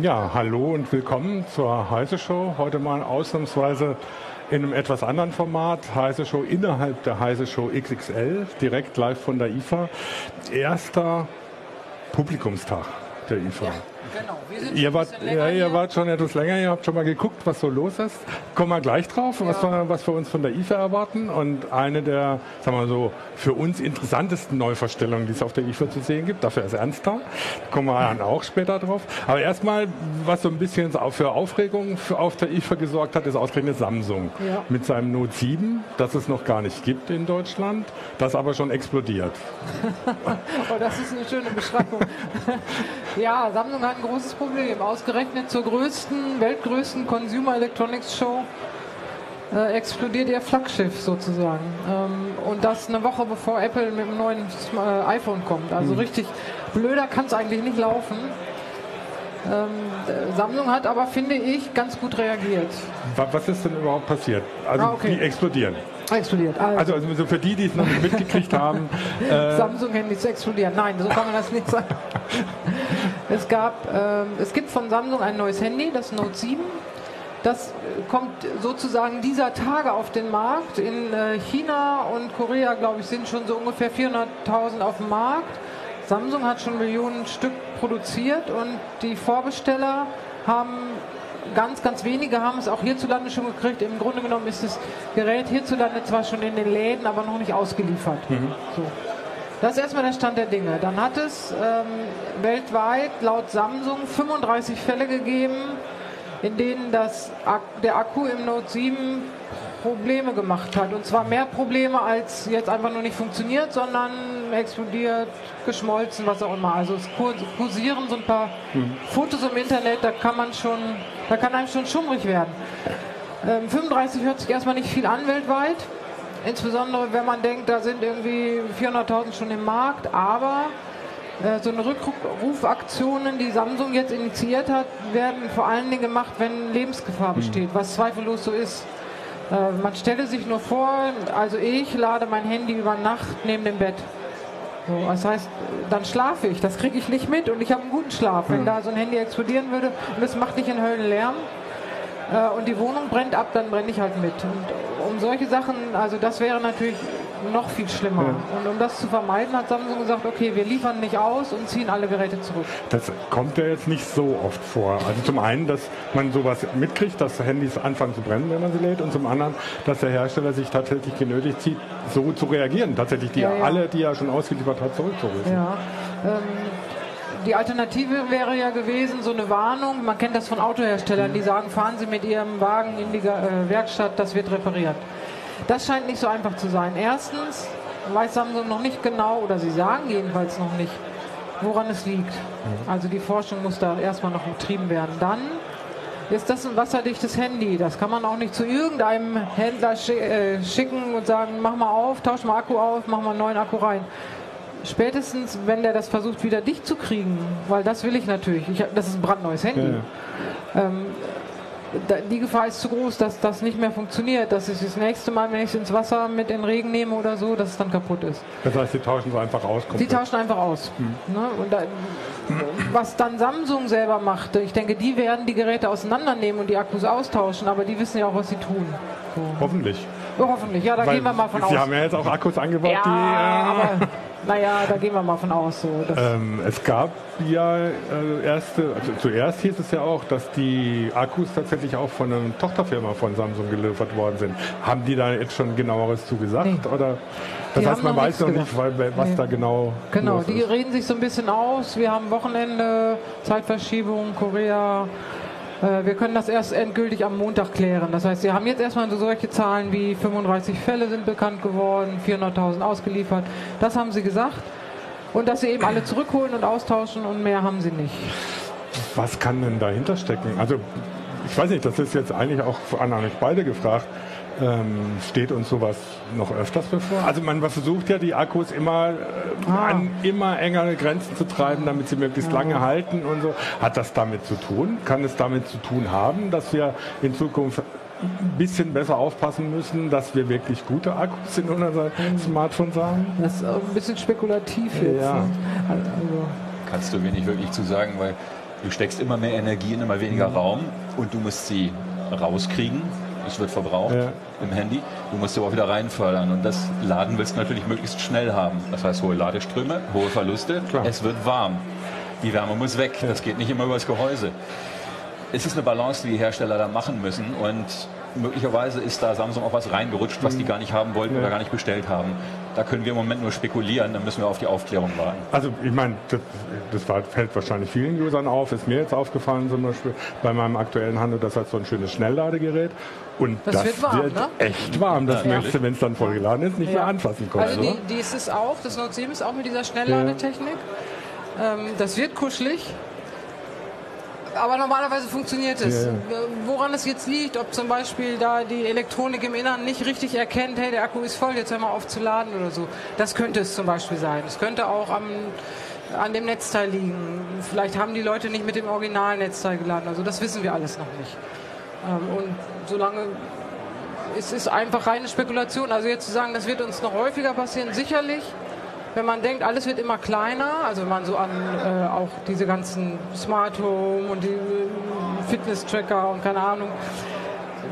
Ja, hallo und willkommen zur Heise Show. Heute mal ausnahmsweise in einem etwas anderen Format. Heise Show innerhalb der Heise Show XXL, direkt live von der IFA. Erster Publikumstag der IFA. Ja. Genau. ihr, wart, ja, ihr wart schon etwas länger, ihr habt schon mal geguckt, was so los ist. Kommen wir gleich drauf, ja. was, wir, was wir uns von der IFA erwarten. Und eine der, sagen wir so, für uns interessantesten Neuverstellungen, die es auf der IFA zu sehen gibt, dafür ist Ernst da. Kommen wir dann auch später drauf. Aber erstmal, was so ein bisschen für Aufregung auf der IFA gesorgt hat, ist ausgerechnet Samsung. Ja. Mit seinem Note 7, das es noch gar nicht gibt in Deutschland, das aber schon explodiert. oh, das ist eine schöne Beschreibung. ja, Samsung hat ein großes Problem. Ausgerechnet zur größten, weltgrößten Consumer Electronics Show äh, explodiert ihr Flaggschiff sozusagen. Ähm, und das eine Woche bevor Apple mit dem neuen äh, iPhone kommt. Also mhm. richtig blöder kann es eigentlich nicht laufen. Ähm, Samsung hat aber, finde ich, ganz gut reagiert. Was ist denn überhaupt passiert? Also ah, okay. die explodieren. Explodiert. Also, also, also für die, die es noch nicht mitgekriegt haben. Äh Samsung-Handys explodieren. Nein, so kann man das nicht sagen. es, gab, äh, es gibt von Samsung ein neues Handy, das Note 7. Das kommt sozusagen dieser Tage auf den Markt. In äh, China und Korea, glaube ich, sind schon so ungefähr 400.000 auf dem Markt. Samsung hat schon Millionen Stück produziert und die Vorbesteller haben ganz, ganz wenige haben es auch hierzulande schon gekriegt. Im Grunde genommen ist das Gerät hierzulande zwar schon in den Läden, aber noch nicht ausgeliefert. Mhm. So. Das ist erstmal der Stand der Dinge. Dann hat es ähm, weltweit laut Samsung 35 Fälle gegeben, in denen das, der Akku im Note 7 Probleme gemacht hat. Und zwar mehr Probleme, als jetzt einfach nur nicht funktioniert, sondern explodiert, geschmolzen, was auch immer. Also es kursieren so ein paar mhm. Fotos im Internet, da kann man schon, da kann einem schon schummrig werden. Ähm, 35 hört sich erstmal nicht viel an weltweit. Insbesondere wenn man denkt, da sind irgendwie 400.000 schon im Markt, aber äh, so eine Rückrufaktionen, die Samsung jetzt initiiert hat, werden vor allen Dingen gemacht, wenn Lebensgefahr mhm. besteht, was zweifellos so ist. Äh, man stelle sich nur vor, also ich lade mein Handy über Nacht neben dem Bett. So, das heißt, dann schlafe ich. Das kriege ich nicht mit und ich habe einen guten Schlaf. Wenn hm. da so ein Handy explodieren würde und es macht nicht in Höllenlärm äh, und die Wohnung brennt ab, dann brenne ich halt mit. Und um solche Sachen, also das wäre natürlich noch viel schlimmer. Ja. Und um das zu vermeiden, hat Samsung gesagt, okay, wir liefern nicht aus und ziehen alle Geräte zurück. Das kommt ja jetzt nicht so oft vor. Also zum einen, dass man sowas mitkriegt, dass Handys anfangen zu brennen, wenn man sie lädt, und zum anderen, dass der Hersteller sich tatsächlich genötigt sieht, so zu reagieren, tatsächlich die ja, ja. alle, die er schon ausgeliefert hat, zurückzurufen. Ja. Ähm, die Alternative wäre ja gewesen, so eine Warnung. Man kennt das von Autoherstellern, die sagen, fahren Sie mit Ihrem Wagen in die äh, Werkstatt, das wird repariert. Das scheint nicht so einfach zu sein. Erstens weiß Samsung noch nicht genau, oder sie sagen jedenfalls noch nicht, woran es liegt. Mhm. Also die Forschung muss da erstmal noch betrieben werden. Dann ist das ein wasserdichtes Handy. Das kann man auch nicht zu irgendeinem Händler äh, schicken und sagen, mach mal auf, tausch mal Akku auf, mach mal einen neuen Akku rein. Spätestens, wenn der das versucht, wieder dicht zu kriegen, weil das will ich natürlich. Ich, das ist ein brandneues Handy. Ja. Ähm, die Gefahr ist zu groß, dass das nicht mehr funktioniert, dass ich das nächste Mal, wenn ich es ins Wasser mit in den Regen nehme oder so, dass es dann kaputt ist. Das heißt, sie tauschen es einfach aus? Sie tauschen einfach aus. Hm. Ne? Und da, was dann Samsung selber macht, ich denke, die werden die Geräte auseinandernehmen und die Akkus austauschen, aber die wissen ja auch, was sie tun. So. Hoffentlich. Ja, hoffentlich, ja, da Weil gehen wir mal von sie aus. Sie haben ja jetzt auch Akkus angebaut, ja, die. Äh, aber naja, da gehen wir mal von aus. So, ähm, es gab ja äh, erste, also zuerst hieß es ja auch, dass die Akkus tatsächlich auch von einer Tochterfirma von Samsung geliefert worden sind. Haben die da jetzt schon genaueres zugesagt? Nee. Oder? Das die heißt, man weiß noch nicht, weil, was nee. da genau. Genau, die ist. reden sich so ein bisschen aus. Wir haben Wochenende, Zeitverschiebung, Korea. Äh, wir können das erst endgültig am Montag klären. Das heißt, Sie haben jetzt erstmal so solche Zahlen wie 35 Fälle sind bekannt geworden, 400.000 ausgeliefert. Das haben Sie gesagt. Und dass Sie eben alle zurückholen und austauschen und mehr haben Sie nicht. Was kann denn dahinter stecken? Also, ich weiß nicht, das ist jetzt eigentlich auch an euch beide gefragt. Ähm, steht uns sowas noch öfters bevor? Also man versucht ja die Akkus immer äh, ah. an immer engere Grenzen zu treiben, damit sie möglichst ja. lange halten und so. Hat das damit zu tun? Kann es damit zu tun haben, dass wir in Zukunft ein bisschen besser aufpassen müssen, dass wir wirklich gute Akkus in unseren mhm. Smartphones haben? Das ist auch ein bisschen spekulativ jetzt. Ja. Ne? Also. Kannst du mir nicht wirklich zu sagen, weil Du steckst immer mehr Energie in immer weniger Raum und du musst sie rauskriegen. Es wird verbraucht Ja. im Handy. Du musst sie aber wieder reinfördern. Und das Laden willst du natürlich möglichst schnell haben. Das heißt hohe Ladeströme, hohe Verluste. Klar. Es wird warm. Die Wärme muss weg. Das geht nicht immer übers Gehäuse. Es ist eine Balance, die die Hersteller da machen müssen. Und möglicherweise ist da Samsung auch was reingerutscht, was die gar nicht haben wollten oder gar nicht bestellt haben. Da können wir im Moment nur spekulieren. Da müssen wir auf die Aufklärung warten. Also ich meine, das, das war, fällt wahrscheinlich vielen Usern auf. Ist mir jetzt aufgefallen zum Beispiel bei meinem aktuellen Handel, das hat so ein schönes Schnellladegerät. Und Das das, wird warm, ne? echt warm. Das Ja, möchtest du, wenn es dann vollgeladen ist, nicht Ja. mehr anfassen können. Also die, die ist es auch, das Note 7 ist auch mit dieser Schnellladetechnik. Ähm, das wird kuschelig. Aber normalerweise funktioniert es. Ja, Woran es jetzt liegt, ob zum Beispiel da die Elektronik im Inneren nicht richtig erkennt, hey, der Akku ist voll, jetzt hör mal auf zu laden oder so. Das könnte es zum Beispiel sein. Es könnte auch am, an dem Netzteil liegen. Vielleicht haben die Leute nicht mit dem Originalnetzteil geladen. Also das wissen wir alles noch nicht. Ähm, und solange es ist einfach reine Spekulation. Also jetzt zu sagen, das wird uns noch häufiger passieren, sicherlich. Wenn man denkt, alles wird immer kleiner, also wenn man so an äh, auch diese ganzen Smart Home und die äh, Fitness-Tracker und keine Ahnung,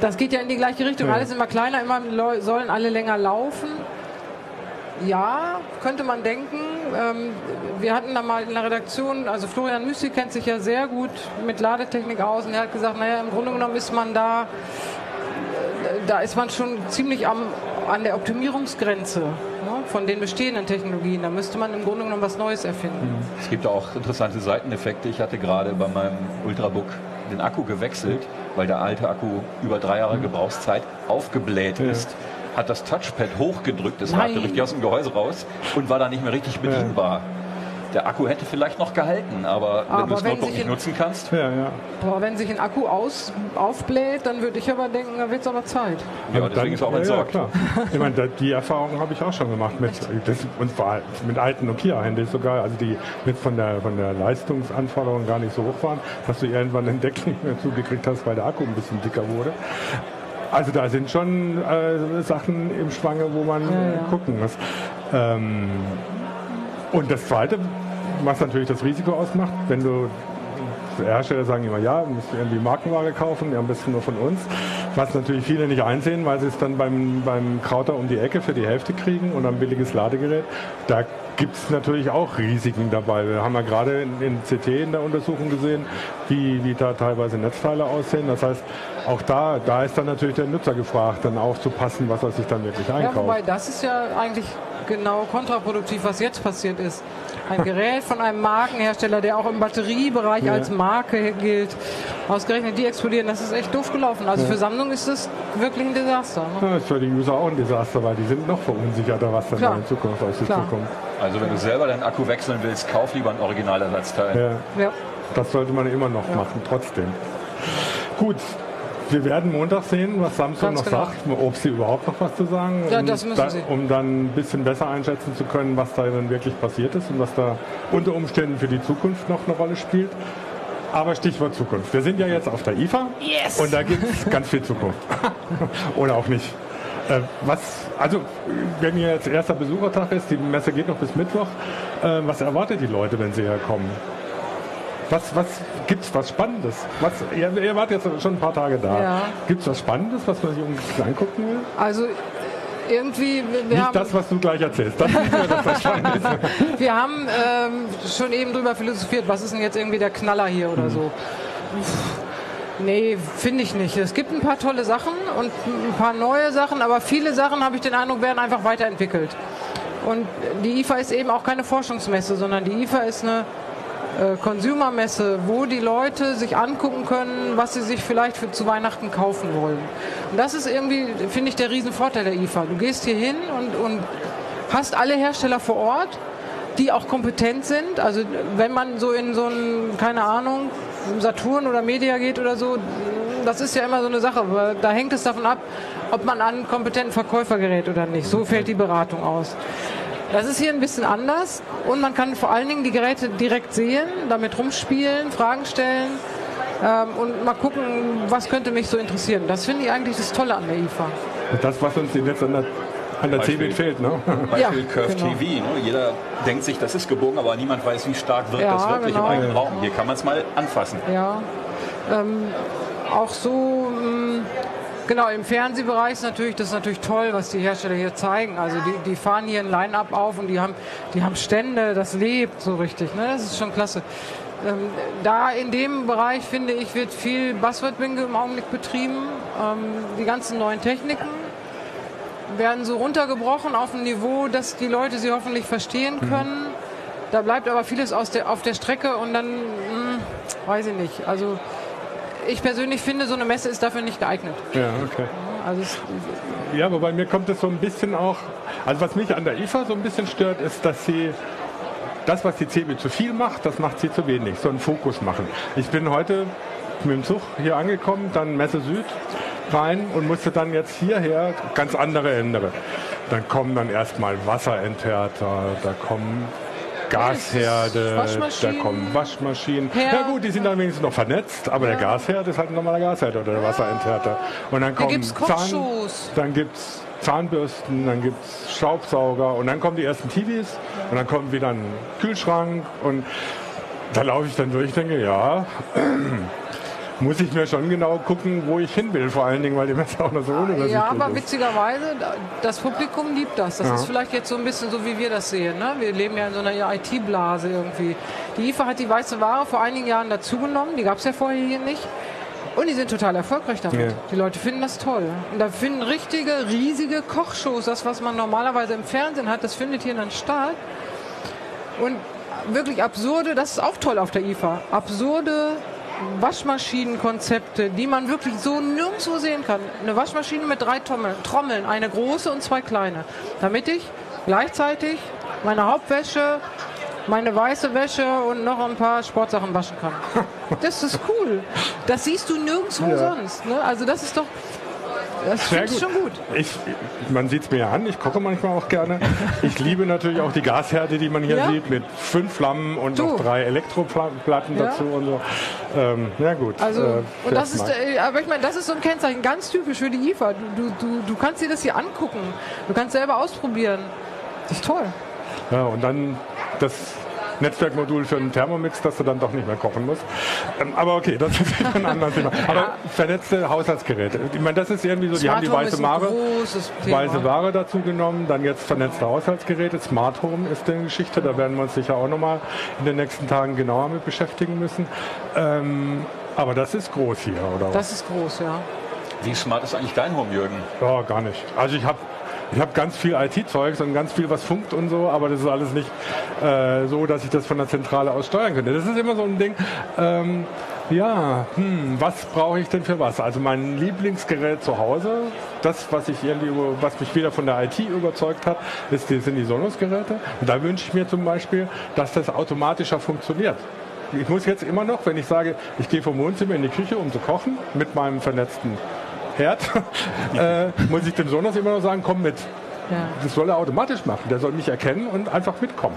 das geht ja in die gleiche Richtung. Ja. Alles immer kleiner, immer sollen alle länger laufen. Ja, könnte man denken. Ähm, wir hatten da mal in der Redaktion, also Florian Müsli kennt sich ja sehr gut mit Ladetechnik aus und er hat gesagt, naja, im Grunde genommen ist man da da ist man schon ziemlich am, an der Optimierungsgrenze von den bestehenden Technologien. Da müsste man im Grunde genommen was Neues erfinden. Es gibt auch interessante Seiteneffekte. Ich hatte gerade bei meinem Ultrabook den Akku gewechselt, weil der alte Akku über drei Jahre Gebrauchszeit aufgebläht ist. Hat das Touchpad hochgedrückt, es ragte richtig aus dem Gehäuse raus und war dann nicht mehr richtig bedienbar. Der Akku hätte vielleicht noch gehalten, aber, wenn Aber du das wenn Notebook nicht nutzen kannst, ja, ja. Aber wenn sich ein Akku aus, aufbläht, dann würde ich aber denken, da wird es aber Zeit. ja, Und deswegen ist er auch ja, ja, entsorgt. klar. Ich meine, die Erfahrung habe ich auch schon gemacht mit das, und zwar mit alten Nokia-Handys sogar, also die mit von der von der Leistungsanforderung gar nicht so hoch waren, dass du irgendwann den Deckel nicht mehr zugekriegt hast, weil der Akku ein bisschen dicker wurde. Also da sind schon äh, Sachen im Schwange, wo man ja. gucken muss. Ähm, und das Zweite, was natürlich das Risiko ausmacht, wenn du Hersteller sagen immer, ja, du musst irgendwie Markenware kaufen, ja, am besten nur von uns. Was natürlich viele nicht einsehen, weil sie es dann beim, beim Krauter um die Ecke für die Hälfte kriegen und ein billiges Ladegerät. Da gibt es natürlich auch Risiken dabei. Wir haben ja gerade in, in CT in der Untersuchung gesehen, wie, wie da teilweise Netzteile aussehen. Das heißt, auch da, da ist dann natürlich der Nutzer gefragt, dann aufzupassen, was er sich dann wirklich Ja, einkauft. wobei das ist ja eigentlich genau kontraproduktiv, was jetzt passiert ist. Ein Gerät von einem Markenhersteller, der auch im Batteriebereich Ja. als Marke gilt, ausgerechnet die explodieren, das ist echt doof gelaufen. Also für Samsung ist das wirklich ein Desaster. Ne? Ja, das ist für die User auch ein Desaster, weil die sind noch verunsicherter, was dann Klar. in Zukunft auf sie zukommt. Also wenn du selber deinen Akku wechseln willst, kauf lieber ein Originalersatzteil. Ja. Ja. Das sollte man immer noch machen, trotzdem. Gut, wir werden Montag sehen, was Samsung Ganz noch genau. sagt, ob sie überhaupt noch was zu sagen, Ja, um, das müssen da, um dann ein bisschen besser einschätzen zu können, was da dann wirklich passiert ist und was da unter Umständen für die Zukunft noch eine Rolle spielt. Aber Stichwort Zukunft. Wir sind ja jetzt auf der IFA Yes! und da gibt es ganz viel Zukunft. Oder auch nicht. Äh, was, also, wenn hier jetzt erster Besuchertag ist, die Messe geht noch bis Mittwoch, äh, was erwartet die Leute, wenn sie herkommen? Was, was gibt's was Spannendes? Was, ihr, ihr wart jetzt schon ein paar Tage da. Ja. Gibt's was Spannendes, was man sich angucken will? Also irgendwie, Nicht das, was du gleich erzählst. Das dass das spannend ist. wir haben ähm, schon eben drüber philosophiert, was ist denn jetzt irgendwie der Knaller hier oder so. Nee, finde ich nicht. Es gibt ein paar tolle Sachen und ein paar neue Sachen, aber viele Sachen, habe ich den Eindruck, werden einfach weiterentwickelt. Und die IFA ist eben auch keine Forschungsmesse, sondern die IFA ist eine Consumer-Messe, wo die Leute sich angucken können, was sie sich vielleicht für, zu Weihnachten kaufen wollen. Und das ist irgendwie, finde ich, der Riesenvorteil der IFA. Du gehst hier hin und, und hast alle Hersteller vor Ort, die auch kompetent sind. Also wenn man so in so einen, keine Ahnung, Saturn oder Media geht oder so, das ist ja immer so eine Sache. weil Da hängt es davon ab, ob man an einen kompetenten Verkäufer gerät oder nicht. So fällt die Beratung aus. Das ist hier ein bisschen anders und man kann vor allen Dingen die Geräte direkt sehen, damit rumspielen, Fragen stellen ähm, und mal gucken, was könnte mich so interessieren. Das finde ich eigentlich das Tolle an der IFA. Und das, was uns jetzt an der an der Cebit fehlt, ne? Beispiel ja, Curve genau. TV. Ne? Jeder denkt sich, das ist gebogen, aber niemand weiß, wie stark wirkt ja, das wirklich genau. im eigenen Raum. Hier kann man es mal anfassen. Ja, ähm, auch so... Genau, im Fernsehbereich ist natürlich, das ist natürlich toll, was die Hersteller hier zeigen. Also die, die fahren hier ein Line-Up auf und die haben, die haben Stände, das lebt so richtig. Ne? Das ist schon klasse. Ähm, da in dem Bereich, finde ich, wird viel Buzzword-Bingo im Augenblick betrieben. Ähm, die ganzen neuen Techniken werden so runtergebrochen auf ein Niveau, dass die Leute sie hoffentlich verstehen mhm. können. Mhm. Da bleibt aber vieles der, auf der Strecke und dann, mh, hm, weiß ich nicht. Also ich persönlich finde, so eine Messe ist dafür nicht geeignet. Ja, okay. Also ja, wobei mir kommt es so ein bisschen auch, also was mich an der IFA so ein bisschen stört, ist, dass sie das, was die CB zu viel macht, das macht sie zu wenig, so einen Fokus machen. Ich bin heute mit dem Zug hier angekommen, dann Messe Süd rein und musste dann jetzt hierher ganz andere Ende. Dann kommen dann erstmal Wasserenthärter, da kommen Gasherde, da kommen Waschmaschinen. Ja. ja gut, die sind dann wenigstens noch vernetzt, aber ja. der Gasherd ist halt ein normaler Gasherd oder der Wasserenthärter. Und dann kommen Zahn, dann gibt's Zahnbürsten, dann gibt es Staubsauger und dann kommen die ersten TVs und dann kommt wieder ein Kühlschrank und da laufe ich dann durch und denke, ja, muss ich mir schon genau gucken, wo ich hin will, vor allen Dingen, weil die Messe auch noch so unübersichtlich Ja, aber ist. witzigerweise, das Publikum liebt das. Das ja. ist vielleicht jetzt so ein bisschen so, wie wir das sehen. Ne? Wir leben ja in so einer IT-Blase irgendwie. Die IFA hat die weiße Ware vor einigen Jahren dazugenommen, die gab es ja vorher hier nicht. Und die sind total erfolgreich damit. Ja. Die Leute finden das toll. Und da finden richtige, riesige Kochshows, das, was man normalerweise im Fernsehen hat, das findet hier dann statt. Und wirklich absurde, das ist auch toll auf der IFA, absurde Waschmaschinenkonzepte, die man wirklich so nirgendwo sehen kann. Eine Waschmaschine mit drei Trommeln, eine große und zwei kleine. Damit ich gleichzeitig meine Hauptwäsche, meine weiße Wäsche und noch ein paar Sportsachen waschen kann. Das ist cool. Das siehst du nirgendwo ja. sonst. Ne? Also das ist doch, das finde ich schon gut. Ich, man sieht es mir ja an, ich koche manchmal auch gerne. Ich liebe natürlich auch die Gasherde, die man hier ja? sieht, mit fünf Flammen und du. noch drei Elektroplatten ja? dazu und so. Ähm, ja gut. Also, äh, und das ist, äh, aber ich meine, das ist so ein Kennzeichen, ganz typisch für die IFA. Du, du, du kannst dir das hier angucken. Du kannst selber ausprobieren. Das ist toll. Ja, und dann das Netzwerkmodul für einen Thermomix, dass du dann doch nicht mehr kochen musst. Ähm, aber okay, das ist ein anderes Thema. Aber vernetzte Haushaltsgeräte. Ich meine, das ist irgendwie so, die Smart haben die weiße Ware, weiße Ware dazu genommen, dann jetzt vernetzte Haushaltsgeräte. Smart Home ist eine Geschichte, da werden wir uns sicher auch nochmal in den nächsten Tagen genauer mit beschäftigen müssen. Ähm, aber das ist groß hier, oder? Das ist groß, ja. Wie smart ist eigentlich dein Home, Jürgen? Ja, gar nicht. Also ich habe ich habe ganz viel IT-Zeugs und ganz viel, was funkt und so, aber das ist alles nicht äh, so, dass ich das von der Zentrale aus steuern könnte. Das ist immer so ein Ding. Ähm, ja, hm, was brauche ich denn für was? Also mein Lieblingsgerät zu Hause, das, was ich irgendwie, was mich wieder von der IT überzeugt hat, ist, sind die Sonos-Geräte. Und da wünsche ich mir zum Beispiel, dass das automatischer funktioniert. Ich muss jetzt immer noch, wenn ich sage, ich gehe vom Wohnzimmer in die Küche, um zu kochen, mit meinem vernetzten Herd, äh, muss ich dem Sonos immer noch sagen, komm mit. Ja. Das soll er automatisch machen. Der soll mich erkennen und einfach mitkommen.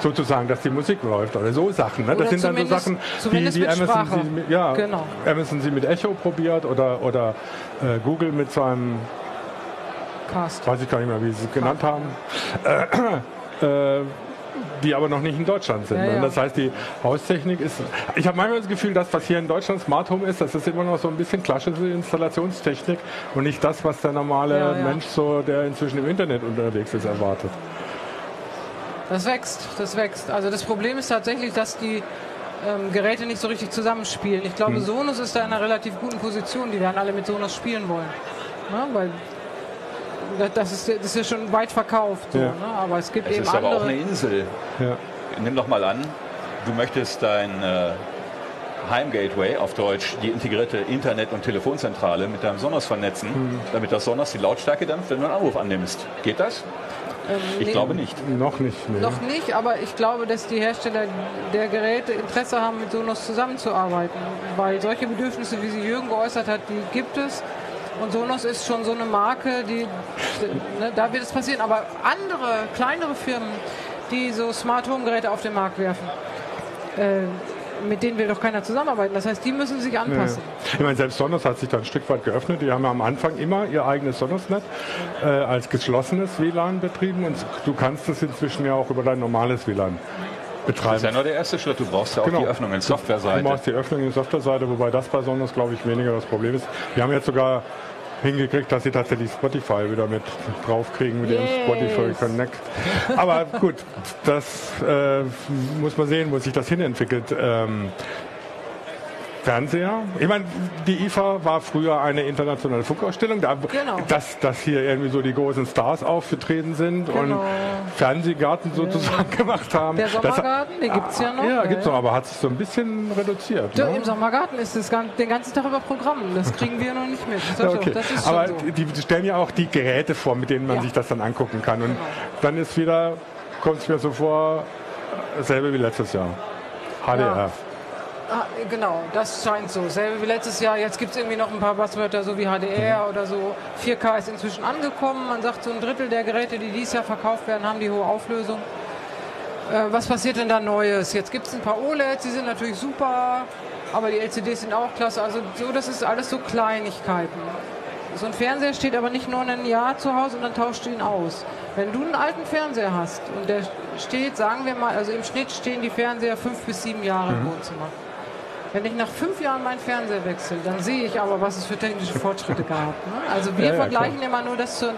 Sozusagen, dass die Musik läuft oder so Sachen. Ne? Das sind dann so Sachen, die, die Amazon, sie, ja, genau. Amazon sie mit Echo probiert oder, oder äh, Google mit seinem Cast. Weiß ich gar nicht mehr, wie sie es genannt haben. Äh, äh, die aber noch nicht in Deutschland sind. Ja, ja. Das heißt, die Haustechnik ist. Ich habe manchmal das Gefühl, dass was hier in Deutschland Smart Home ist, das ist immer noch so ein bisschen klassische Installationstechnik und nicht das, was der normale ja, Mensch, so, der inzwischen im Internet unterwegs ist, erwartet. Das wächst, das wächst. Also das Problem ist tatsächlich, dass die ähm, Geräte nicht so richtig zusammenspielen. Ich glaube, hm. Sonos ist da in einer relativ guten Position. Die werden alle mit Sonos spielen wollen. Ja, weil das ist, das ist ja schon weit verkauft. So, ja. ne? Aber es gibt es eben ist andere. aber auch eine Insel. Ja. Nimm doch mal an, du möchtest dein äh, Heimgateway, auf Deutsch die integrierte Internet- und Telefonzentrale mit deinem Sonos vernetzen, mhm. damit das Sonos die Lautstärke dämpft, wenn du einen Anruf annimmst. Geht das? Ähm, ich nee, glaube nicht. Noch nicht. Nee. Noch nicht, aber ich glaube, dass die Hersteller der Geräte Interesse haben, mit Sonos zusammenzuarbeiten. Weil solche Bedürfnisse, wie sie Jürgen geäußert hat, die gibt es. Und Sonos ist schon so eine Marke, die, ne, da wird es passieren. Aber andere, kleinere Firmen, die so Smart Home Geräte auf den Markt werfen, äh, mit denen will doch keiner zusammenarbeiten. Das heißt, die müssen sich anpassen. Ja. Ich meine, selbst Sonos hat sich da ein Stück weit geöffnet. Die haben ja am Anfang immer ihr eigenes Sonos-Net äh, als geschlossenes WLAN betrieben und du kannst es inzwischen ja auch über dein normales WLAN betreiben. Das ist ja nur der erste Schritt. Du brauchst ja auch genau. die Öffnung in Softwareseite. Du brauchst die Öffnung in Softwareseite, wobei das bei Sonos, glaube ich, weniger das Problem ist. Wir haben jetzt sogar hingekriegt, dass sie tatsächlich Spotify wieder mit draufkriegen mit yes. dem Spotify Connect. Aber gut, das äh, muss man sehen, wo sich das hinentwickelt. Ähm, Fernseher. Ich meine, die IFA war früher eine internationale Funkausstellung, da, genau. dass, dass hier irgendwie so die großen Stars aufgetreten sind genau. und Fernsehgarten sozusagen ja. gemacht haben. Der Sommergarten, das, den gibt es ja noch. Ja, gibt es noch, aber hat sich so ein bisschen reduziert. Ja, ne? Im Sommergarten ist es den ganzen Tag über Programm. Das kriegen wir noch nicht mit. Das okay. das aber so. die stellen ja auch die Geräte vor, mit denen man ja. sich das dann angucken kann. Und genau. dann ist wieder, kommt es mir so vor, dasselbe wie letztes Jahr. HDR. Ah, genau, das scheint so. Selbe wie letztes Jahr. Jetzt gibt es irgendwie noch ein paar Buzzwörter, so wie HDR mhm. oder so. 4K ist inzwischen angekommen. Man sagt, so ein Drittel der Geräte, die dieses Jahr verkauft werden, haben die hohe Auflösung. Äh, was passiert denn da Neues? Jetzt gibt es ein paar OLEDs, die sind natürlich super, aber die LCDs sind auch klasse. Also so, das ist alles so Kleinigkeiten. So ein Fernseher steht aber nicht nur ein Jahr zu Hause und dann tauscht du ihn aus. Wenn du einen alten Fernseher hast und der steht, sagen wir mal, also im Schnitt stehen die Fernseher fünf bis sieben Jahre mhm. im Wohnzimmer. Wenn ich nach fünf Jahren meinen Fernseher wechsle, dann sehe ich aber, was es für technische Fortschritte gab. Ne? Also wir ja, ja, vergleichen klar. immer nur das zur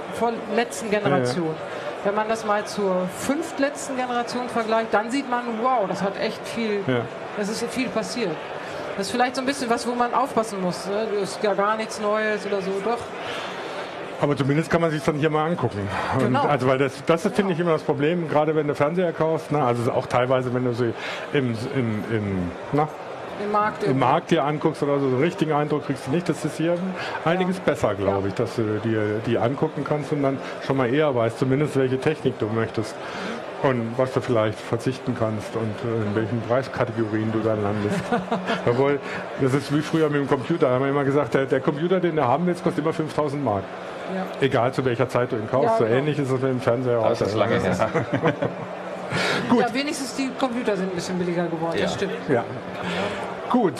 letzten Generation. Ja, Wenn man das mal zur fünftletzten Generation vergleicht, dann sieht man, wow, das hat echt viel, das ist viel passiert. Das ist vielleicht so ein bisschen was, wo man aufpassen muss. Ne? Das ist ja gar nichts Neues oder so, doch. Aber zumindest kann man sich dann hier mal angucken. Genau. also weil das, das genau. finde ich immer das Problem, gerade wenn du Fernseher kaufst, ne? also auch teilweise, wenn du sie im, im, im na, im Markt, im Markt dir anguckst oder so, so einen richtigen Eindruck kriegst du nicht. Das ist hier einiges ja. besser, glaube ich, dass du dir die angucken kannst und dann schon mal eher weißt, zumindest welche Technik du möchtest und was du vielleicht verzichten kannst und äh, in welchen Preiskategorien du dann landest. Obwohl, das ist wie früher mit dem Computer. Da haben wir immer gesagt, der, der Computer, den du haben willst, kostet immer 5000 Mark. Ja. Egal zu welcher Zeit du ihn kaufst. Ja, so genau. ähnlich ist es mit dem Fernseher auch. Das ist lange her. Gut. Ja, wenigstens die Computer sind ein bisschen billiger geworden, ja. das stimmt. Ja. Gut.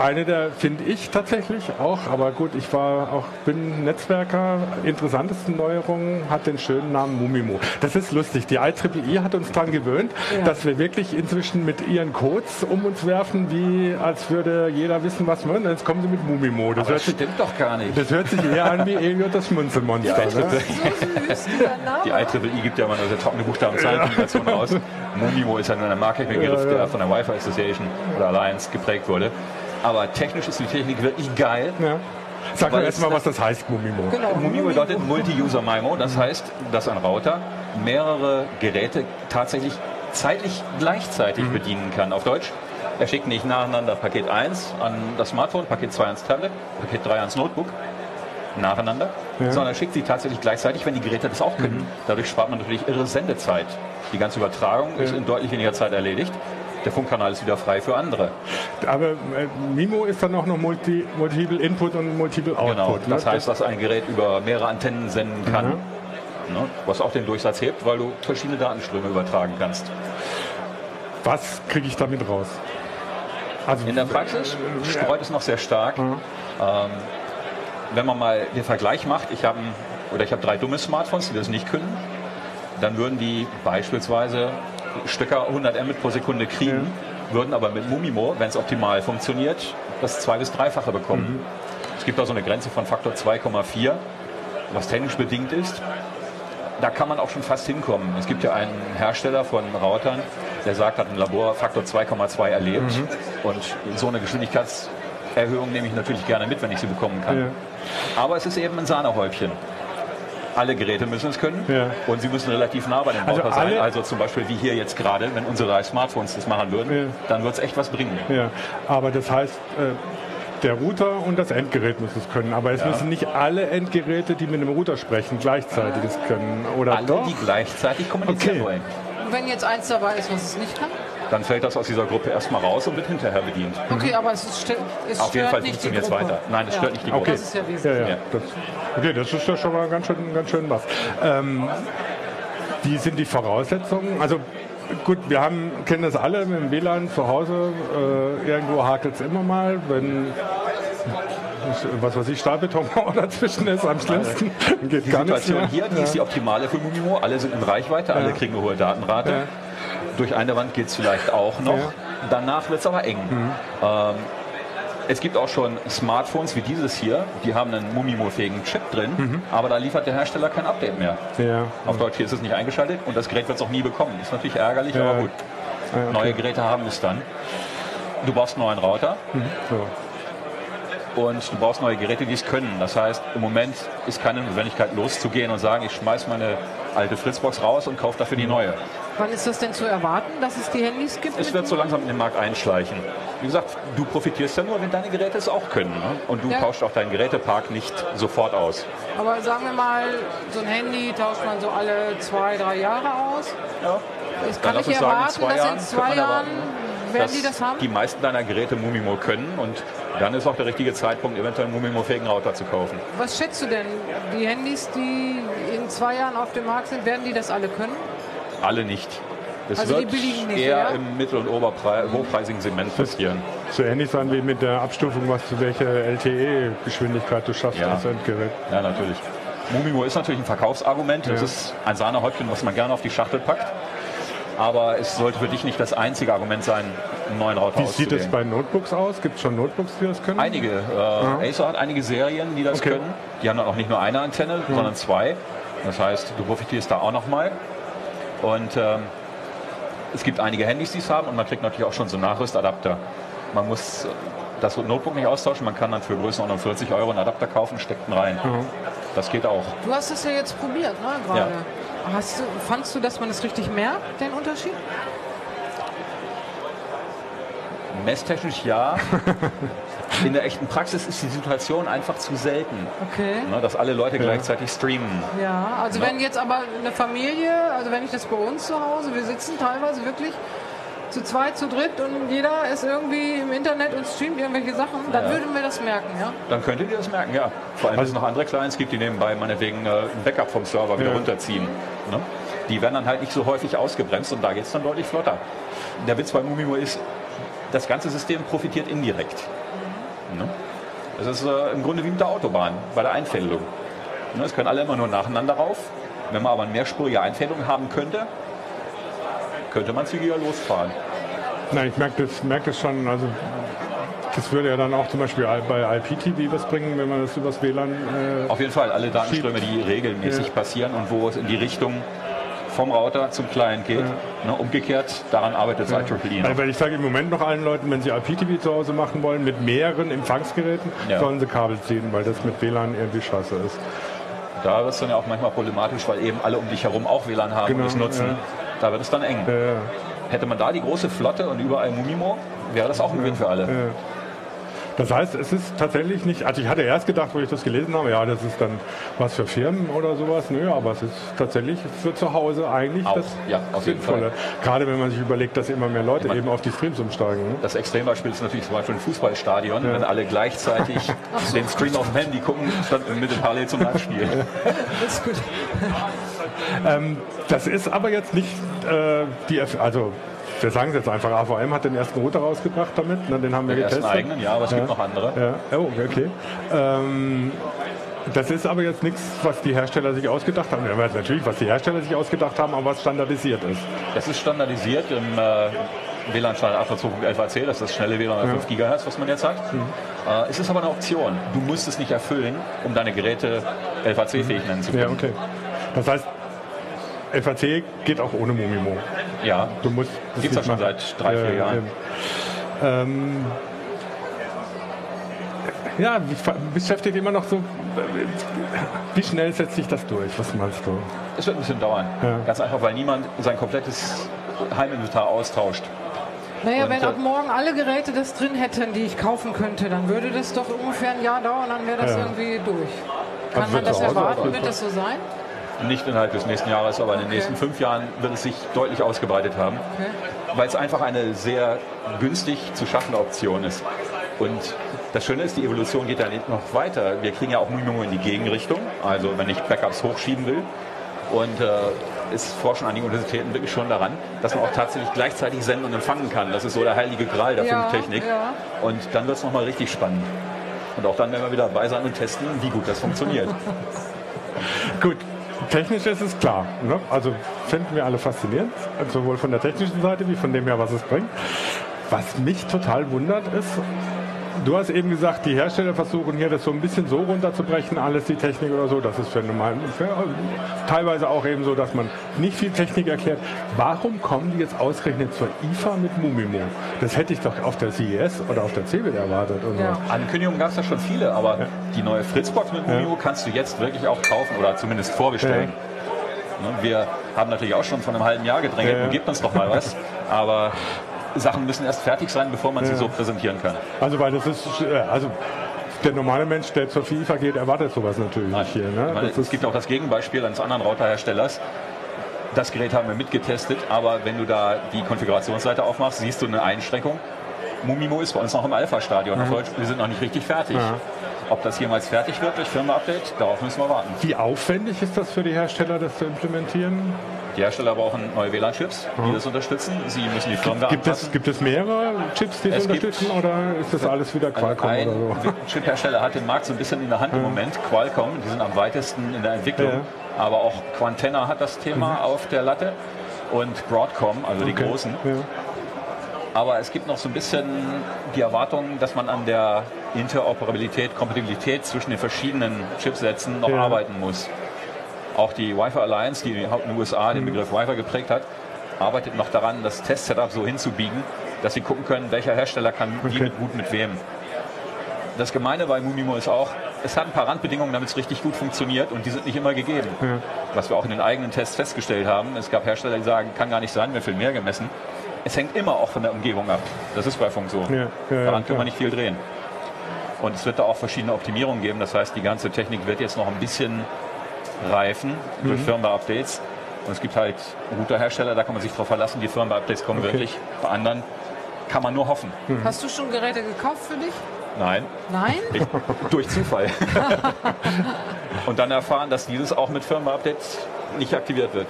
Eine der, finde ich tatsächlich auch, aber gut, ich war auch, bin Netzwerker, interessantesten Neuerungen hat den schönen Namen Mumimo. Das ist lustig. Die IEEE hat uns daran gewöhnt, ja. dass wir wirklich inzwischen mit ihren Codes um uns werfen, wie als würde jeder wissen, was man. Jetzt kommen sie mit Mumimo. Das, das stimmt doch gar nicht. Das hört sich eher an wie Elliot das Munzelmonster. Die, ne? die IEEE gibt ja mal eine trockene Buchstabenzahlenkombination raus. Mumimo ist ja nur ein Marketingbegriff, ja, ja. der von der Wi-Fi Association oder Alliance geprägt wurde. Aber technisch ist die Technik wirklich geil. Ja. Sag mir erstmal, was das heißt, Mumimo. Genau. Mumimo bedeutet Multi-User-MIMO. Das heißt, dass ein Router mehrere Geräte tatsächlich zeitlich gleichzeitig mhm. bedienen kann. Auf Deutsch, er schickt nicht nacheinander Paket 1 an das Smartphone, Paket 2 ans Tablet, Paket 3 ans Notebook, nacheinander, ja. sondern er schickt sie tatsächlich gleichzeitig, wenn die Geräte das auch können. Mhm. Dadurch spart man natürlich irre Sendezeit. Die ganze Übertragung ja. ist in deutlich weniger Zeit erledigt der Funkkanal ist wieder frei für andere. Aber äh, MIMO ist dann auch noch Multi, Multiple Input und Multiple Output. Genau, ne? das heißt, dass ein Gerät über mehrere Antennen senden kann, mhm. ne? was auch den Durchsatz hebt, weil du verschiedene Datenströme übertragen kannst. Was kriege ich damit raus? Also, In der Praxis streut es noch sehr stark. Mhm. Ähm, wenn man mal den Vergleich macht, ich habe oder ich habe drei dumme Smartphones, die das nicht können, dann würden die beispielsweise Stöcker 100 Mbit pro Sekunde kriegen, ja. würden aber mit Mumimo, wenn es optimal funktioniert, das zwei- bis dreifache bekommen. Mhm. Es gibt da so eine Grenze von Faktor 2,4, was technisch bedingt ist. Da kann man auch schon fast hinkommen. Es gibt ja einen Hersteller von Routern, der sagt, hat ein Labor Faktor 2,2 erlebt. Mhm. Und so eine Geschwindigkeitserhöhung nehme ich natürlich gerne mit, wenn ich sie bekommen kann. Ja. Aber es ist eben ein Sahnehäubchen alle Geräte müssen es können ja. und sie müssen relativ nah bei dem also Router sein. Also zum Beispiel wie hier jetzt gerade, wenn unsere drei Smartphones das machen würden, ja. dann wird es echt was bringen. Ja. Aber das heißt, äh, der Router und das Endgerät müssen es können. Aber es ja. müssen nicht alle Endgeräte, die mit dem Router sprechen, gleichzeitig es können. Oder alle, doch? die gleichzeitig kommunizieren okay. wollen. Und wenn jetzt eins dabei ist, was es nicht kann? Dann fällt das aus dieser Gruppe erstmal raus und wird hinterher bedient. Okay, aber es, ist, es Auf jeden Fall funktioniert es weiter. Nein, es ja. stört nicht die Gruppe. Okay. Das ist ja wesentlich. Ja, ja. Das, okay, das ist ja schon mal ganz schön, ganz schön was. Ähm, wie sind die Voraussetzungen? Also gut, wir haben, kennen das alle mit dem WLAN zu Hause. Äh, irgendwo hakelt es immer mal, wenn was weiß ich, Stahlbetonmauer dazwischen ist, am schlimmsten. Geht die gar Situation hier, die ja. ist die optimale für Mumimo. Alle sind in Reichweite, alle kriegen eine hohe Datenrate. Ja. Durch eine Wand geht es vielleicht auch noch. Danach wird es aber eng. Mhm. Ähm, es gibt auch schon Smartphones wie dieses hier, die haben einen Mumimo-fähigen Chip drin, mhm. aber da liefert der Hersteller kein Update mehr. Ja. Auf Deutsch hier ist es nicht eingeschaltet und das Gerät wird es auch nie bekommen. Ist natürlich ärgerlich, ja. aber gut. Ja, okay. Neue Geräte haben es dann. Du brauchst einen neuen Router. Mhm. So. Und du brauchst neue Geräte, die es können. Das heißt, im Moment ist keine Notwendigkeit loszugehen und sagen, ich schmeiß meine alte Fritzbox raus und kaufe dafür die neue. Wann ist das denn zu erwarten, dass es die Handys gibt? Es wird so langsam in den Markt einschleichen. Wie gesagt, du profitierst ja nur, wenn deine Geräte es auch können. Ne? Und du ja. tauschst auch deinen Gerätepark nicht sofort aus. Aber sagen wir mal, so ein Handy tauscht man so alle zwei, drei Jahre aus. Ja. Ich kann ich erwarten, sagen, dass in zwei Jahren werden die das haben? Die meisten deiner Geräte Mumimo können und dann ist auch der richtige Zeitpunkt, eventuell einen Mumimo-fähigen Router zu kaufen. Was schätzt du denn? Die Handys, die in zwei Jahren auf dem Markt sind, werden die das alle können? alle nicht. Das also wird nicht, eher ja? im mittel- und hochpreisigen Segment passieren. So ähnlich sein wie mit der Abstufung, was zu welcher LTE-Geschwindigkeit du schaffst ja. als Endgerät. Ja, natürlich. Mumimo ist natürlich ein Verkaufsargument. Das ja. ist ein Sahnehäubchen, was man gerne auf die Schachtel packt. Aber es sollte für dich nicht das einzige Argument sein, einen neuen Router Wie sieht es bei Notebooks aus? Gibt es schon Notebooks, die das können? Einige. Äh, Acer hat einige Serien, die das okay. können. Die haben dann auch nicht nur eine Antenne, mhm. sondern zwei. Das heißt, du profitierst da auch nochmal. Und ähm, es gibt einige Handys, die es haben und man kriegt natürlich auch schon so Nachrüstadapter. Man muss das Notebook nicht austauschen, man kann dann für Größenordnung 40 Euro einen Adapter kaufen, steckt ihn rein. Mhm. Das geht auch. Du hast es ja jetzt probiert, ne, gerade. Ja. Hast du, fandst du, dass man es richtig merkt, den Unterschied? Messtechnisch ja. In der echten Praxis ist die Situation einfach zu selten, okay. ne, dass alle Leute ja. gleichzeitig streamen. Ja, also ne? wenn jetzt aber eine Familie, also wenn ich das bei uns zu Hause, wir sitzen teilweise wirklich zu zweit, zu dritt und jeder ist irgendwie im Internet und streamt irgendwelche Sachen, dann ja. würden wir das merken, ja? Dann könntet ihr das merken, ja. Vor allem, also, es noch andere Clients gibt, die nebenbei meinetwegen äh, ein Backup vom Server wieder ja. runterziehen. Ne? Die werden dann halt nicht so häufig ausgebremst und da geht es dann deutlich flotter. Der Witz bei Mumimo ist, das ganze System profitiert indirekt. Ne? Das ist äh, im Grunde wie mit der Autobahn, bei der Einfädelung. Ne? Es können alle immer nur nacheinander rauf. Wenn man aber eine mehrspurige Einfädelung haben könnte, könnte man zügiger losfahren. Nein, ich merke das, merk das schon. Also das würde ja dann auch zum Beispiel bei IPTV was bringen, wenn man das übers WLAN. Äh, Auf jeden Fall alle Datenströme, schiebt. die regelmäßig ja. passieren und wo es in die Richtung vom Router zum Client geht. Ja. Ne, umgekehrt, daran arbeitet ja. IEEE noch. Weil ich sage im Moment noch allen Leuten, wenn sie IPTV zu Hause machen wollen, mit mehreren Empfangsgeräten, ja. sollen sie Kabel ziehen, weil das mit WLAN irgendwie scheiße ist. Da wird es dann ja auch manchmal problematisch, weil eben alle um dich herum auch WLAN haben genau, und es nutzen. Ja. Da wird es dann eng. Hätte man da die große Flotte und überall Mumimo, wäre das auch ein Gewinn für alle. Das heißt, es ist tatsächlich nicht, also ich hatte erst gedacht, wo ich das gelesen habe, ja, das ist dann was für Firmen oder sowas. Nö, aber es ist tatsächlich für zu Hause eigentlich Auch, das ja, auf jeden Fall. Gerade wenn man sich überlegt, dass immer mehr Leute eben auf die Streams umsteigen. Ne? Das Extrembeispiel ist natürlich zum Beispiel ein Fußballstadion, ja. wenn alle gleichzeitig den Stream auf dem Handy gucken, statt mit dem Parallel zum Live-Spiel. das ist gut. Ähm, das ist aber jetzt nicht äh, die, also wir sagen es jetzt einfach, AVM hat den ersten Router rausgebracht damit, ne, den haben wir den getestet. Ersten eigenen, ja, aber es ja. gibt noch andere. Ja. Oh, okay. Ähm, das ist aber jetzt nichts, was die Hersteller sich ausgedacht haben. Ja, natürlich, was die Hersteller sich ausgedacht haben, aber was standardisiert ist. Das ist standardisiert im äh, WLAN-Standard 802.11ac, das ist das schnelle WLAN ja. 5 GHz, was man jetzt hat. Mhm. Äh, es ist aber eine Option. Du musst es nicht erfüllen, um deine Geräte LVC-fähig nennen zu können. Ja, okay. Das heißt, FAC geht auch ohne Mumimo. Ja. Du musst. Gibt es ja schon seit drei, vier äh, Jahren. Ähm, ja, beschäftigt immer noch so. Wie schnell setzt sich das durch? Was meinst du? Es wird ein bisschen dauern. Ja. Ganz einfach, weil niemand sein komplettes Heiminventar austauscht. Naja, und wenn ab morgen alle Geräte das drin hätten, die ich kaufen könnte, dann würde das doch ungefähr ein Jahr dauern, dann wäre das ja. irgendwie durch. Kann also man das erwarten? Wird das so sein? Nicht innerhalb des nächsten Jahres, aber in den okay. nächsten fünf Jahren wird es sich deutlich ausgebreitet haben, okay. weil es einfach eine sehr günstig zu schaffende Option ist. Und das Schöne ist, die Evolution geht dann noch weiter. Wir kriegen ja auch Mimimo in die Gegenrichtung. Also wenn ich Backups hochschieben will, Und äh, es forschen einige Universitäten wirklich schon daran, dass man auch tatsächlich gleichzeitig senden und empfangen kann. Das ist so der heilige Gral der Ja, Funktechnik. ja. Und dann wird es nochmal richtig spannend. Und auch dann werden wir wieder dabei sein und testen, wie gut das funktioniert. Gut, technisch ist es klar. Ne? Also finden wir alle faszinierend, sowohl von der technischen Seite wie von dem her, was es bringt. Was mich total wundert ist, du hast eben gesagt, die Hersteller versuchen hier das so ein bisschen so runterzubrechen, alles die Technik oder so. Das ist für normal, teilweise auch eben so, dass man nicht viel Technik erklärt. Warum kommen die jetzt ausgerechnet zur IFA mit Mumimo? Das hätte ich doch auf der CES oder auf der CeBIT erwartet. Ja. Ankündigungen gab es ja schon viele, aber die neue Fritzbox mit Mumio kannst du jetzt wirklich auch kaufen oder zumindest vorbestellen. Ne, Wir haben natürlich auch schon vor einem halben Jahr gedrängelt, Ja, ja. gebt uns doch mal was. Aber Sachen müssen erst fertig sein, bevor man sie Ja. so präsentieren kann. Also weil das ist, äh, also der normale Mensch, der zur FIFA geht, erwartet sowas natürlich nicht hier. Ne? Meine, es gibt auch das Gegenbeispiel eines anderen Routerherstellers. Das Gerät haben wir mitgetestet, aber wenn du da die Konfigurationsseite aufmachst, siehst du eine Einschränkung. Mumimo ist bei uns noch im Alpha-Stadion. Deutsch, wir sind noch nicht richtig fertig. Ja. Ob das jemals fertig wird durch Firmware-Update, darauf müssen wir warten. wie aufwendig ist das für die Hersteller, das zu implementieren? Die Hersteller brauchen neue WLAN-Chips, die das unterstützen. Sie müssen die Firmware Gibt es, anpassen. gibt es mehrere Chips, die es Es gibt- unterstützen oder ist das alles wieder Qualcomm Ein oder so? Chip-Hersteller hat den Markt so ein bisschen in der Hand im Moment. Qualcomm, die sind am weitesten in der Entwicklung. Ja. Mhm. Aber auch Quantenna hat das Thema auf der Latte. Und Broadcom, also die Okay. großen. Ja. Aber es gibt noch so ein bisschen die Erwartung, dass man an der Interoperabilität, Kompatibilität zwischen den verschiedenen Chipsätzen noch arbeiten muss. Auch die Wi-Fi Alliance, die in den USA den Begriff Wi-Fi geprägt hat, arbeitet noch daran, das Test-Setup so hinzubiegen, dass sie gucken können, welcher Hersteller kann wie mit gut mit wem. Das Gemeine bei Mumimo ist auch, es hat ein paar Randbedingungen, damit es richtig gut funktioniert und die sind nicht immer gegeben. Was wir auch in den eigenen Tests festgestellt haben. Es gab Hersteller, die sagen, kann gar nicht sein, wir viel mehr gemessen. Es hängt immer auch von der Umgebung ab. Das ist bei Funk so. Ja, ja, ja, Daran können wir nicht viel drehen. Und es wird da auch verschiedene Optimierungen geben. Das heißt, die ganze Technik wird jetzt noch ein bisschen reifen durch Mhm. Firmware-Updates. Und es gibt halt Routerhersteller, da kann man sich drauf verlassen, die Firmware-Updates kommen wirklich. Bei anderen kann man nur hoffen. Hast du schon Geräte gekauft für dich? Nein, Nein? ich, durch Zufall. Und dann erfahren, dass dieses auch mit Firmware-Updates nicht aktiviert wird.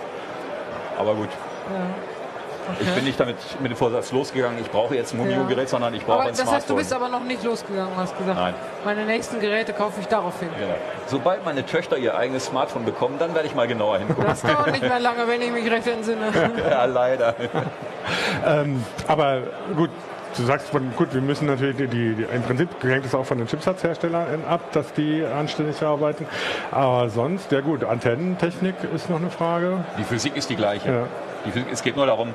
Aber gut. Ich bin nicht damit mit dem Vorsatz losgegangen, ich brauche jetzt ein Mumio-Gerät, sondern ich brauche Aber ein das heißt, du Smartphone. bist aber noch nicht losgegangen, hast gesagt. Nein. Meine nächsten Geräte kaufe ich daraufhin. Ja. Sobald meine Töchter ihr eigenes Smartphone bekommen, dann werde ich mal genauer hingucken. Das dauert nicht mehr lange, wenn ich mich recht entsinne. ja, leider. Ähm, aber gut, du sagst, gut, wir müssen natürlich, die, die, im Prinzip hängt es auch von den Chipsatzherstellern ab, dass die anständig arbeiten. Aber sonst, ja gut, Antennentechnik ist noch eine Frage. Die Physik ist die gleiche. Ja. Die Physik, es geht nur darum,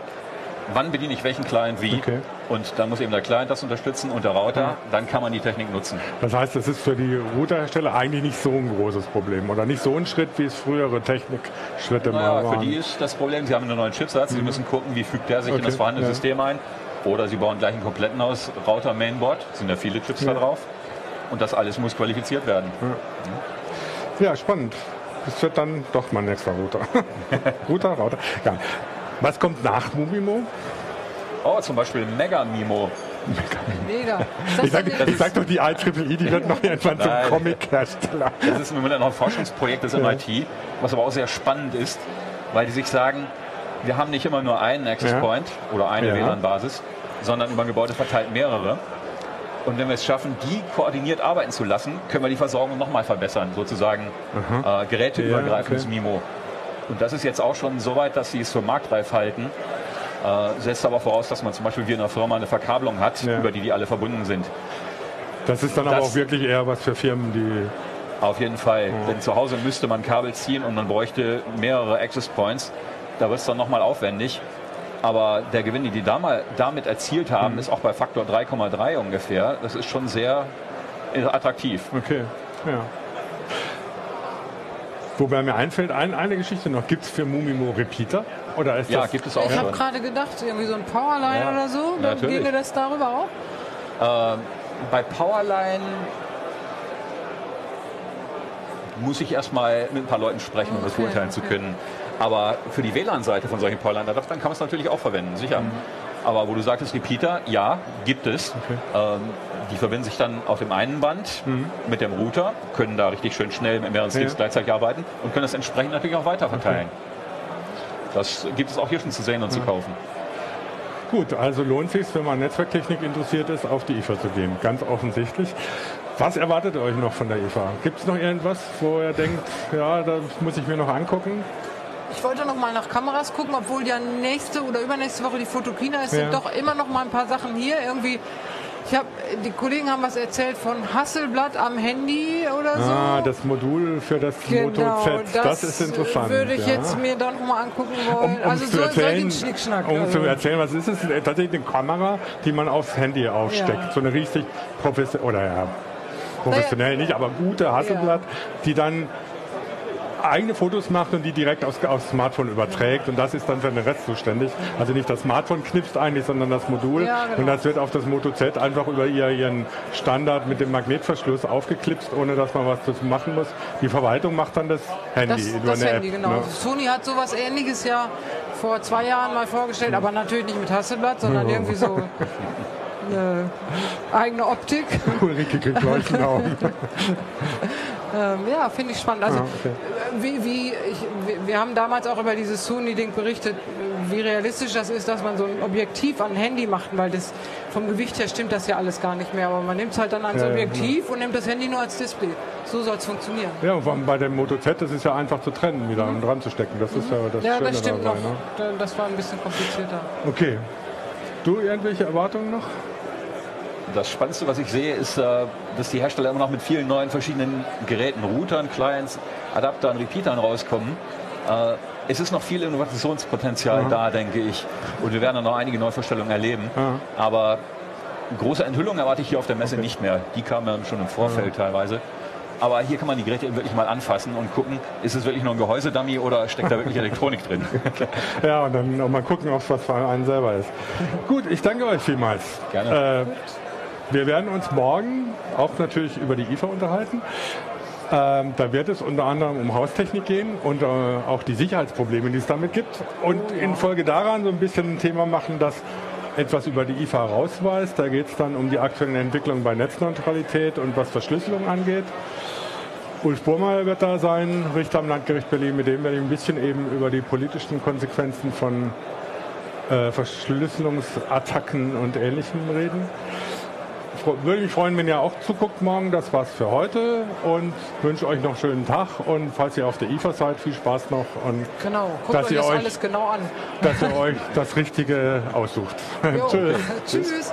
wann bediene ich welchen Client wie. Okay. Und dann muss eben der Client das unterstützen und der Router. Dann kann man die Technik nutzen. Das heißt, das ist für die Routerhersteller eigentlich nicht so ein großes Problem oder nicht so ein Schritt, wie es frühere Technikschritte mal Naja, für waren. die ist das Problem, sie haben einen neuen Chipsatz. Sie müssen gucken, wie fügt der sich in Okay, das vorhandene ja. System ein. Oder sie bauen gleich einen kompletten aus Router Mainboard. Sind ja viele Chips Ja. da drauf. Und das alles muss qualifiziert werden. Ja, spannend. Das wird dann doch mein nächster Router. Router, Router. Ja. Was kommt nach Mumimo? Oh, zum Beispiel Mega Mimo. Mega. Das Ich sag, ich sag doch, die IEEE, die wird noch irgendwann zum. Comic-Hersteller. Das ist im Moment noch ein Forschungsprojekt des MIT, was aber auch sehr spannend ist, weil die sich sagen, wir haben nicht immer nur einen Access Ja. Point oder eine Ja. WLAN-Basis, sondern über ein Gebäude verteilt mehrere. Und wenn wir es schaffen, die koordiniert arbeiten zu lassen, können wir die Versorgung nochmal verbessern, sozusagen äh, geräteübergreifendes Ja, okay. MIMO. Und das ist jetzt auch schon so weit, dass sie es für marktreif halten. Äh, setzt aber voraus, dass man zum Beispiel wie in einer Firma eine Verkabelung hat, Ja. über die die alle verbunden sind. Das ist dann aber Das- auch wirklich eher was für Firmen, die. Auf jeden Fall. Denn zu Hause müsste man Kabel ziehen und man bräuchte mehrere Access Points. Da wird es dann nochmal aufwendig. Aber der Gewinn, den die damit erzielt haben, ist auch bei Faktor 3,3 ungefähr. Das ist schon sehr attraktiv. Okay, ja. Wobei mir einfällt, ein, eine Geschichte noch. Gibt es für Mumimo Repeater? Oder ist Ja, das, gibt es auch Ich habe gerade gedacht, irgendwie so ein Powerline Ja, oder so. Dann natürlich. ginge das darüber auch. Ähm, bei Powerline muss ich erstmal mit ein paar Leuten sprechen, um das Okay, beurteilen zu okay. können. Aber für die WLAN-Seite von solchen Powerline-Adaptern kann man es natürlich auch verwenden, sicher. Aber wo du sagtest, Repeater, ja, gibt es. Okay. Ähm, die verbinden sich dann auf dem einen Band mhm. mit dem Router, können da richtig schön schnell mit mehreren Sticks ja. gleichzeitig arbeiten und können das entsprechend natürlich auch weiter verteilen. Okay. Das gibt es auch hier schon zu sehen und ja. zu kaufen. Gut, also lohnt sich, wenn man Netzwerktechnik interessiert ist, auf die IFA zu gehen. Ganz offensichtlich. Was erwartet ihr euch noch von der IFA? Gibt es noch irgendwas, wo ihr denkt, ja, das muss ich mir noch angucken? Ich wollte noch mal nach Kameras gucken, obwohl ja nächste oder übernächste Woche die Fotokina ist, ja. sind doch immer noch mal ein paar Sachen hier. Irgendwie ich habe, die Kollegen haben was erzählt von Hasselblatt am Handy oder so. Ah, das Modul für das genau, Moto Z. Das, das ist interessant. Würde ich ja. jetzt mir dann noch mal angucken wollen. Um, um also zu so, erzählen, Um also. zu erzählen, was ist es? Tatsächlich eine Kamera, die man aufs Handy aufsteckt. Ja. So eine richtig professionelle, oder ja, professionell naja. nicht, aber gute Hasselblatt, ja. die dann eigene Fotos macht und die direkt aufs, aufs, Smartphone überträgt und das ist dann für den Rest zuständig. Also nicht das Smartphone knipst eigentlich, sondern das Modul ja, genau. und das wird auf das Moto Z einfach über ihren Standard mit dem Magnetverschluss aufgeklipst, ohne dass man was dazu machen muss. Die Verwaltung macht dann das Handy das, über das eine Handy, App. Genau. Ne? Sony hat sowas ähnliches ja vor zwei Jahren mal vorgestellt, aber natürlich nicht mit Hasselblatt, sondern irgendwie so eine eigene Optik. Ulrike kriegt leuchten Augen. ähm, ja, finde ich spannend. Also, ah, okay. wie, wie ich, wir haben damals auch über dieses Sony-Ding berichtet, wie realistisch das ist, dass man so ein Objektiv an ein Handy macht, weil das vom Gewicht her stimmt das ja alles gar nicht mehr. Aber man nimmt es halt dann ans ja, Objektiv ja, und nimmt das Handy nur als Display. So soll es funktionieren. Ja, und bei dem Moto Z, das ist ja einfach zu trennen, wieder mhm. dran zu stecken. Das mhm. ist ja das Ja, Schöne das stimmt dabei, noch. Ne? Das war ein bisschen komplizierter. Okay. Du irgendwelche Erwartungen noch? Das Spannendste, was ich sehe, ist, äh, dass die Hersteller immer noch mit vielen neuen verschiedenen Geräten, Routern, Clients, Adaptern, Repeatern rauskommen. Äh, es ist noch viel Innovationspotenzial Aha. da, denke ich. Und wir werden noch einige Neuvorstellungen erleben. Aha. Aber große Enthüllungen erwarte ich hier auf der Messe okay. nicht mehr. Die kamen ja schon im Vorfeld Aha. teilweise. Aber hier kann man die Geräte wirklich mal anfassen und gucken, ist es wirklich nur ein Gehäusedummy oder steckt da wirklich Elektronik drin? ja, und dann auch mal gucken, ob es was für einen selber ist. Gut, ich danke euch vielmals. Gerne. Äh, wir werden uns morgen auch natürlich über die IFA unterhalten. Ähm, da wird es unter anderem um Haustechnik gehen und äh, auch die Sicherheitsprobleme, die es damit gibt. Und infolge daran so ein bisschen ein Thema machen, das etwas über die IFA rausweist. Da geht es dann um die aktuellen Entwicklungen bei Netzneutralität und was Verschlüsselung angeht. Ulf Burmeier wird da sein, Richter am Landgericht Berlin, mit dem werde ich ein bisschen eben über die politischen Konsequenzen von äh, Verschlüsselungsattacken und Ähnlichem reden würde mich freuen, wenn ihr auch zuguckt morgen. Das war's für heute und wünsche euch noch einen schönen Tag. Und falls ihr auf der IFA seid, viel Spaß noch. Und genau, guckt dass euch das euch, alles genau an. Dass ihr euch das Richtige aussucht. Tschüss. Tschüss.